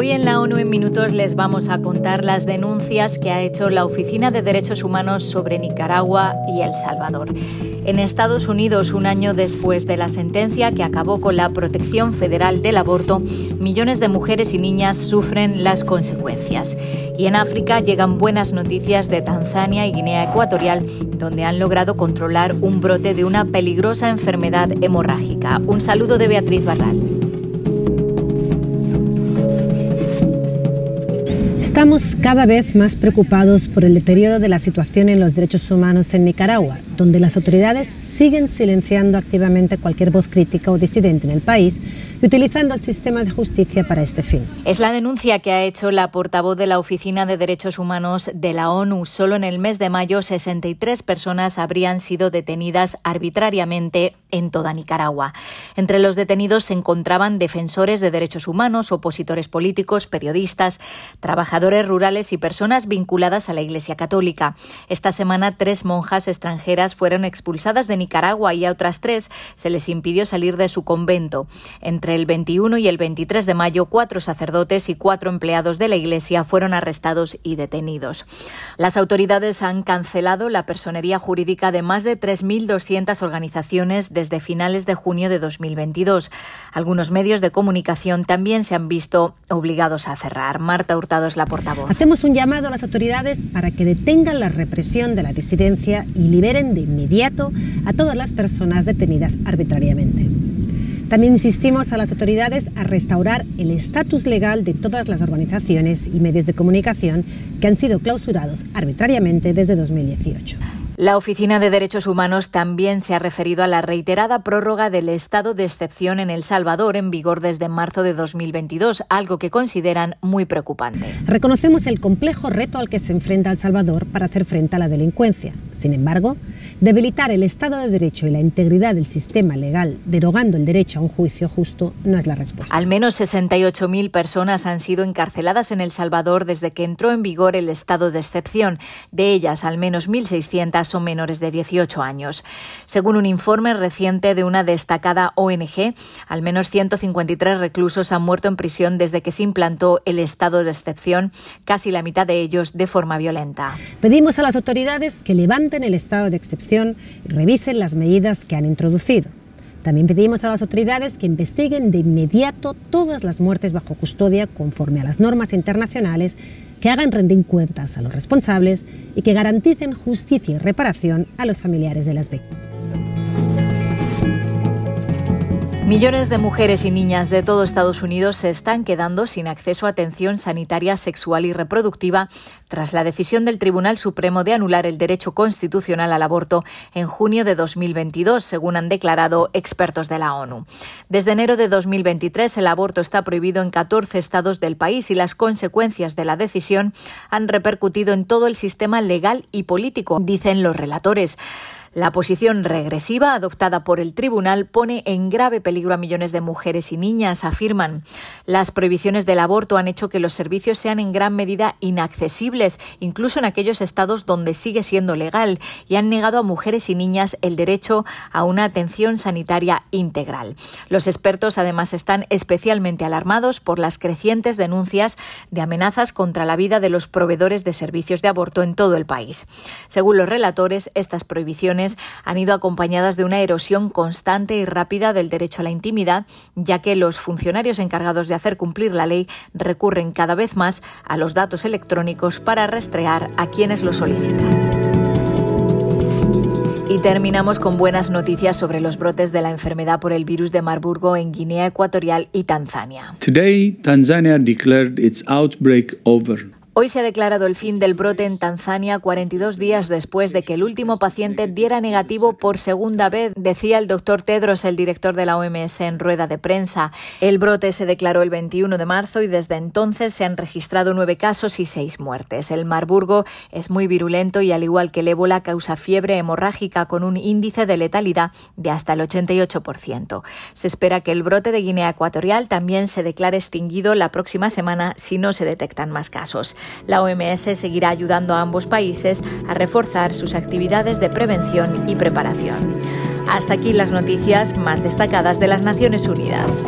Hoy en la ONU en Minutos les vamos a contar las denuncias que ha hecho la Oficina de Derechos Humanos sobre Nicaragua y El Salvador. En Estados Unidos, un año después de la sentencia que acabó con la protección federal del aborto, millones de mujeres y niñas sufren las consecuencias. Y en África llegan buenas noticias de Tanzania y Guinea Ecuatorial, donde han logrado controlar un brote de una peligrosa enfermedad hemorrágica. Un saludo de Beatriz Barral. Estamos cada vez más preocupados por el deterioro de la situación en los derechos humanos en Nicaragua, donde las autoridades siguen silenciando activamente cualquier voz crítica o disidente en el país y utilizando el sistema de justicia para este fin. Es la denuncia que ha hecho la portavoz de la Oficina de Derechos Humanos de la ONU. Solo en el mes de mayo, 63 personas habrían sido detenidas arbitrariamente en toda Nicaragua. Entre los detenidos se encontraban defensores de derechos humanos, opositores políticos, periodistas, trabajadores rurales y personas vinculadas a la Iglesia Católica. Esta semana, tres monjas extranjeras fueron expulsadas de Nicaragua y a otras tres se les impidió salir de su convento. Entre el 21 y el 23 de mayo, cuatro sacerdotes y cuatro empleados de la Iglesia fueron arrestados y detenidos. Las autoridades han cancelado la personería jurídica de más de 3.200 organizaciones desde finales de junio de 2022. Algunos medios de comunicación también se han visto obligados a cerrar. Marta Hurtado es la portavoz. Hacemos un llamado a las autoridades para que detengan la represión de la disidencia y liberen de inmediato a todas las personas detenidas arbitrariamente. También insistimos a las autoridades a restaurar el estatus legal de todas las organizaciones y medios de comunicación que han sido clausurados arbitrariamente desde 2018. La Oficina de Derechos Humanos también se ha referido a la reiterada prórroga del estado de excepción en El Salvador en vigor desde marzo de 2022, algo que consideran muy preocupante. Reconocemos el complejo reto al que se enfrenta El Salvador para hacer frente a la delincuencia. Sin embargo, Debilitar el Estado de Derecho y la integridad del sistema legal, derogando el derecho a un juicio justo, no es la respuesta. Al menos 68.000 personas han sido encarceladas en El Salvador desde que entró en vigor el estado de excepción. De ellas, al menos 1.600 son menores de 18 años. Según un informe reciente de una destacada ONG, al menos 153 reclusos han muerto en prisión desde que se implantó el estado de excepción, casi la mitad de ellos de forma violenta. Pedimos a las autoridades que levanten el estado de excepción revisen las medidas que han introducido. También pedimos a las autoridades que investiguen de inmediato todas las muertes bajo custodia conforme a las normas internacionales, que hagan rendir cuentas a los responsables y que garanticen justicia y reparación a los familiares de las víctimas. Millones de mujeres y niñas de todo Estados Unidos se están quedando sin acceso a atención sanitaria sexual y reproductiva tras la decisión del Tribunal Supremo de anular el derecho constitucional al aborto en junio de 2022, según han declarado expertos de la ONU. Desde enero de 2023 el aborto está prohibido en 14 estados del país y las consecuencias de la decisión han repercutido en todo el sistema legal y político, dicen los relatores. La posición regresiva adoptada por el tribunal pone en grave peligro a millones de mujeres y niñas, afirman. Las prohibiciones del aborto han hecho que los servicios sean en gran medida inaccesibles, incluso en aquellos estados donde sigue siendo legal, y han negado a mujeres y niñas el derecho a una atención sanitaria integral. Los expertos además están especialmente alarmados por las crecientes denuncias de amenazas contra la vida de los proveedores de servicios de aborto en todo el país. Según los relatores, estas prohibiciones han ido acompañadas de una erosión constante y rápida del derecho a intimidad, ya que los funcionarios encargados de hacer cumplir la ley recurren cada vez más a los datos electrónicos para rastrear a quienes lo solicitan. Y terminamos con buenas noticias sobre los brotes de la enfermedad por el virus de Marburgo en Guinea Ecuatorial y Tanzania. Today, Tanzania declared its outbreak over. Hoy se ha declarado el fin del brote en Tanzania 42 días después de que el último paciente diera negativo por segunda vez, decía el doctor Tedros, el director de la OMS, en rueda de prensa. El brote se declaró el 21 de marzo y desde entonces se han registrado nueve casos y seis muertes. El Marburgo es muy virulento y, al igual que el ébola, causa fiebre hemorrágica con un índice de letalidad de hasta el 88%. Se espera que el brote de Guinea Ecuatorial también se declare extinguido la próxima semana si no se detectan más casos. La OMS seguirá ayudando a ambos países a reforzar sus actividades de prevención y preparación. Hasta aquí las noticias más destacadas de las Naciones Unidas.